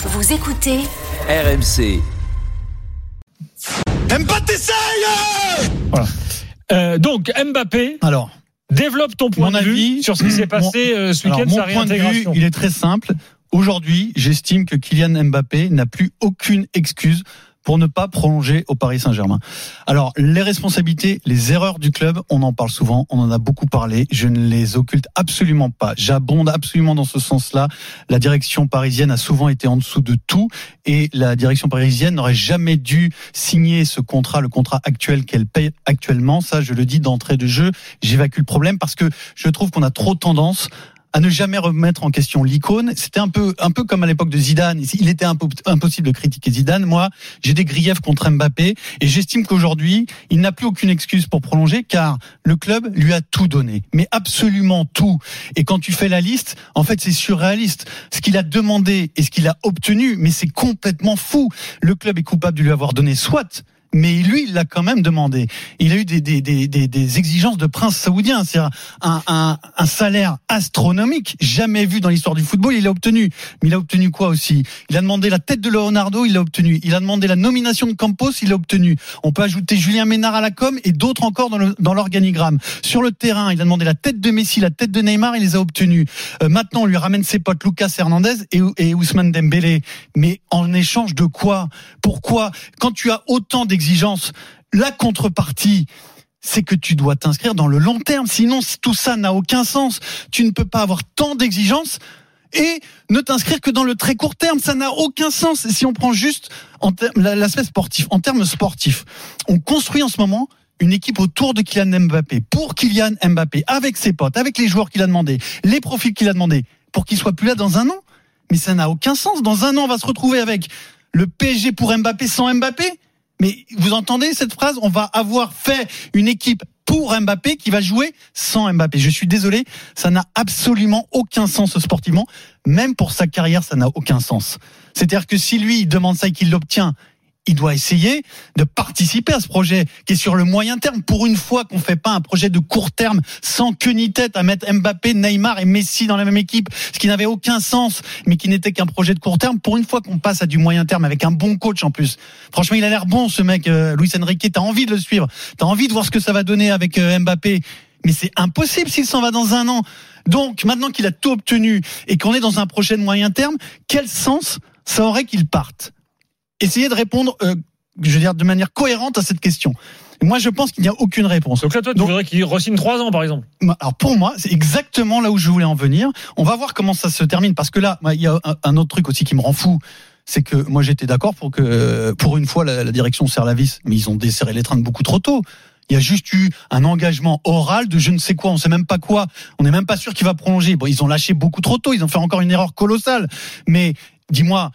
Vous écoutez RMC. Mbappé Voilà. Euh, donc Mbappé, Alors, développe ton point Mon de vue avis, sur ce qui s'est passé euh, ce alors, week-end, mon sa point de vue, réintégration. il est très simple. Aujourd'hui, j'estime que Kylian Mbappé n'a plus aucune excuse pour ne pas prolonger au Paris Saint-Germain. Alors, les responsabilités, les erreurs du club, on en parle souvent, on en a beaucoup parlé, je ne les occulte absolument pas. J'abonde absolument dans ce sens-là. La direction parisienne a souvent été en dessous de tout et la direction parisienne n'aurait jamais dû signer ce contrat, le contrat actuel qu'elle paye actuellement. Ça, je le dis d'entrée de jeu, j'évacue le problème parce que je trouve qu'on a trop tendance à ne jamais remettre en question l'icône. C'était un peu, un peu comme à l'époque de Zidane. Il était impossible de critiquer Zidane. Moi, j'ai des griefs contre Mbappé et j'estime qu'aujourd'hui, il n'a plus aucune excuse pour prolonger car le club lui a tout donné. Mais absolument tout. Et quand tu fais la liste, en fait, c'est surréaliste. Ce qu'il a demandé et ce qu'il a obtenu, mais c'est complètement fou. Le club est coupable de lui avoir donné soit mais lui, il l'a quand même demandé. Il a eu des, des, des, des, des exigences de prince saoudien, c'est-à-dire un, un, un salaire astronomique, jamais vu dans l'histoire du football. Il l'a obtenu. Mais il a obtenu quoi aussi? Il a demandé la tête de Leonardo, il l'a obtenu. Il a demandé la nomination de Campos, il l'a obtenu. On peut ajouter Julien Ménard à la com et d'autres encore dans le- dans l'organigramme. Sur le terrain, il a demandé la tête de Messi, la tête de Neymar, il les a obtenus. Euh, maintenant, on lui ramène ses potes Lucas Hernandez et, et Ousmane Dembélé. Mais en échange de quoi? Pourquoi? Quand tu as autant la contrepartie, c'est que tu dois t'inscrire dans le long terme. Sinon, tout ça n'a aucun sens. Tu ne peux pas avoir tant d'exigences et ne t'inscrire que dans le très court terme. Ça n'a aucun sens. Si on prend juste l'aspect sportif, en termes sportifs, on construit en ce moment une équipe autour de Kylian Mbappé, pour Kylian Mbappé, avec ses potes, avec les joueurs qu'il a demandé, les profils qu'il a demandé, pour qu'il soit plus là dans un an. Mais ça n'a aucun sens. Dans un an, on va se retrouver avec le PSG pour Mbappé sans Mbappé. Mais vous entendez cette phrase On va avoir fait une équipe pour Mbappé qui va jouer sans Mbappé. Je suis désolé, ça n'a absolument aucun sens sportivement. Même pour sa carrière, ça n'a aucun sens. C'est-à-dire que si lui demande ça et qu'il l'obtient, il doit essayer de participer à ce projet qui est sur le moyen terme. Pour une fois qu'on fait pas un projet de court terme sans queue ni tête à mettre Mbappé, Neymar et Messi dans la même équipe, ce qui n'avait aucun sens, mais qui n'était qu'un projet de court terme. Pour une fois qu'on passe à du moyen terme avec un bon coach en plus. Franchement, il a l'air bon ce mec, euh, Luis Enrique. T'as envie de le suivre. T'as envie de voir ce que ça va donner avec euh, Mbappé. Mais c'est impossible s'il s'en va dans un an. Donc maintenant qu'il a tout obtenu et qu'on est dans un projet de moyen terme, quel sens ça aurait qu'il parte? Essayez de répondre, euh, je veux dire, de manière cohérente à cette question. Moi, je pense qu'il n'y a aucune réponse. Donc là, toi, tu Donc- voudrais qu'il re-signe 3 ans, par exemple. Alors pour moi, c'est exactement là où je voulais en venir. On va voir comment ça se termine parce que là, il y a un, un autre truc aussi qui me rend fou. C'est que moi j'étais d'accord pour que pour une fois la, la direction serre la vis, mais ils ont desserré les trains beaucoup trop tôt. Il y a juste eu un engagement oral de je ne sais quoi, on sait même pas quoi, on n'est même pas sûr qu'il va prolonger. Bon, ils ont lâché beaucoup trop tôt, ils ont fait encore une erreur colossale. Mais dis-moi,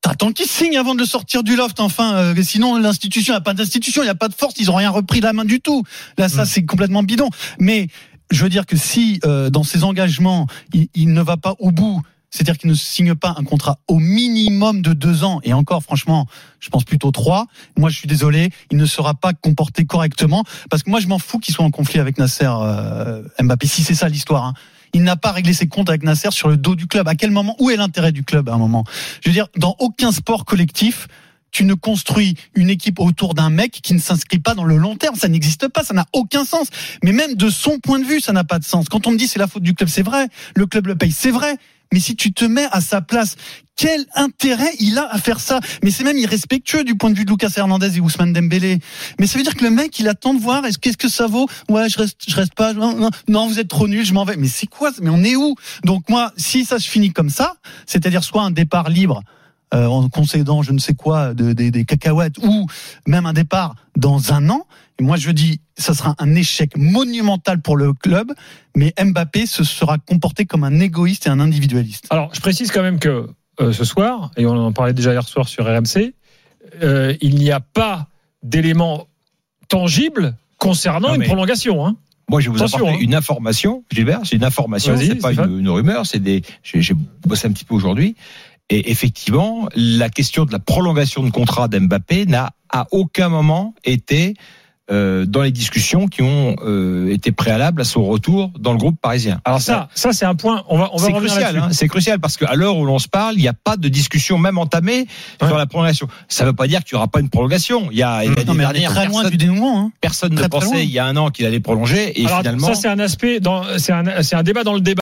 t'attends qu'ils signent avant de le sortir du loft, enfin. euh, sinon, l'institution, il n'y a pas d'institution, il n'y a pas de force, ils ont rien repris de la main du tout. Là, ça, c'est complètement bidon. Mais je veux dire que si euh, dans ses engagements, il, il ne va pas au bout, c'est-à-dire qu'il ne signe pas un contrat au minimum de deux ans, et encore, franchement, je pense plutôt trois. Moi, je suis désolé, il ne sera pas comporté correctement, parce que moi, je m'en fous qu'il soit en conflit avec Nasser euh, Mbappé, si c'est ça l'histoire. Hein. Il n'a pas réglé ses comptes avec Nasser sur le dos du club. À quel moment Où est l'intérêt du club à un moment? Je veux dire, dans aucun sport collectif, tu ne construis une équipe autour d'un mec qui ne s'inscrit pas dans le long terme. Ça n'existe pas, ça n'a aucun sens. Mais même de son point de vue, ça n'a pas de sens. Quand on me dit c'est la faute du club, c'est vrai. Le club le paye, c'est vrai. Mais si tu te mets à sa place, quel intérêt il a à faire ça? Mais c'est même irrespectueux du point de vue de Lucas Hernandez et Ousmane Dembélé. Mais ça veut dire que le mec, il attend de voir, est-ce qu'est-ce que ça vaut? Ouais, je reste, je reste pas. Non, non, non, vous êtes trop nul, je m'en vais. Mais c'est quoi? Mais on est où? Donc moi, si ça se finit comme ça, c'est-à-dire soit un départ libre euh, en concédant je ne sais quoi, de- des- des cacahuètes, ou même un départ dans un an. Et moi, je dis, ça sera un échec monumental pour le club, mais Mbappé se sera comporté comme un égoïste et un individualiste. Alors, je précise quand même que euh, ce soir, et on en parlait déjà hier soir sur RMC, euh, il n'y a pas d'éléments tangibles concernant Non, une prolongation. Hein. Moi, je vais vous Attention, apporter hein. une information, Gilbert. C'est une information, c'est pas une, une rumeur. C'est des. J'ai bossé un petit peu aujourd'hui. Et effectivement, la question de la prolongation de contrat d'Mbappé n'a à aucun moment été euh, dans les discussions qui ont euh, été préalables à son retour dans le groupe parisien. Alors ça, ça c'est un point. On va, on va c'est crucial, hein, c'est crucial parce qu'à l'heure où l'on se parle, il n'y a pas de discussion même entamée Ouais. sur la prolongation. Ça ne veut pas dire qu'il n'y aura pas une prolongation. Il y a, il y a Non, mais dernières, très loin personne, du dénouement. Hein. personne ne Très, très pensait il y a un an qu'il allait prolonger et Alors finalement. ça c'est un aspect, dans- c'est un, c'est un débat dans le débat.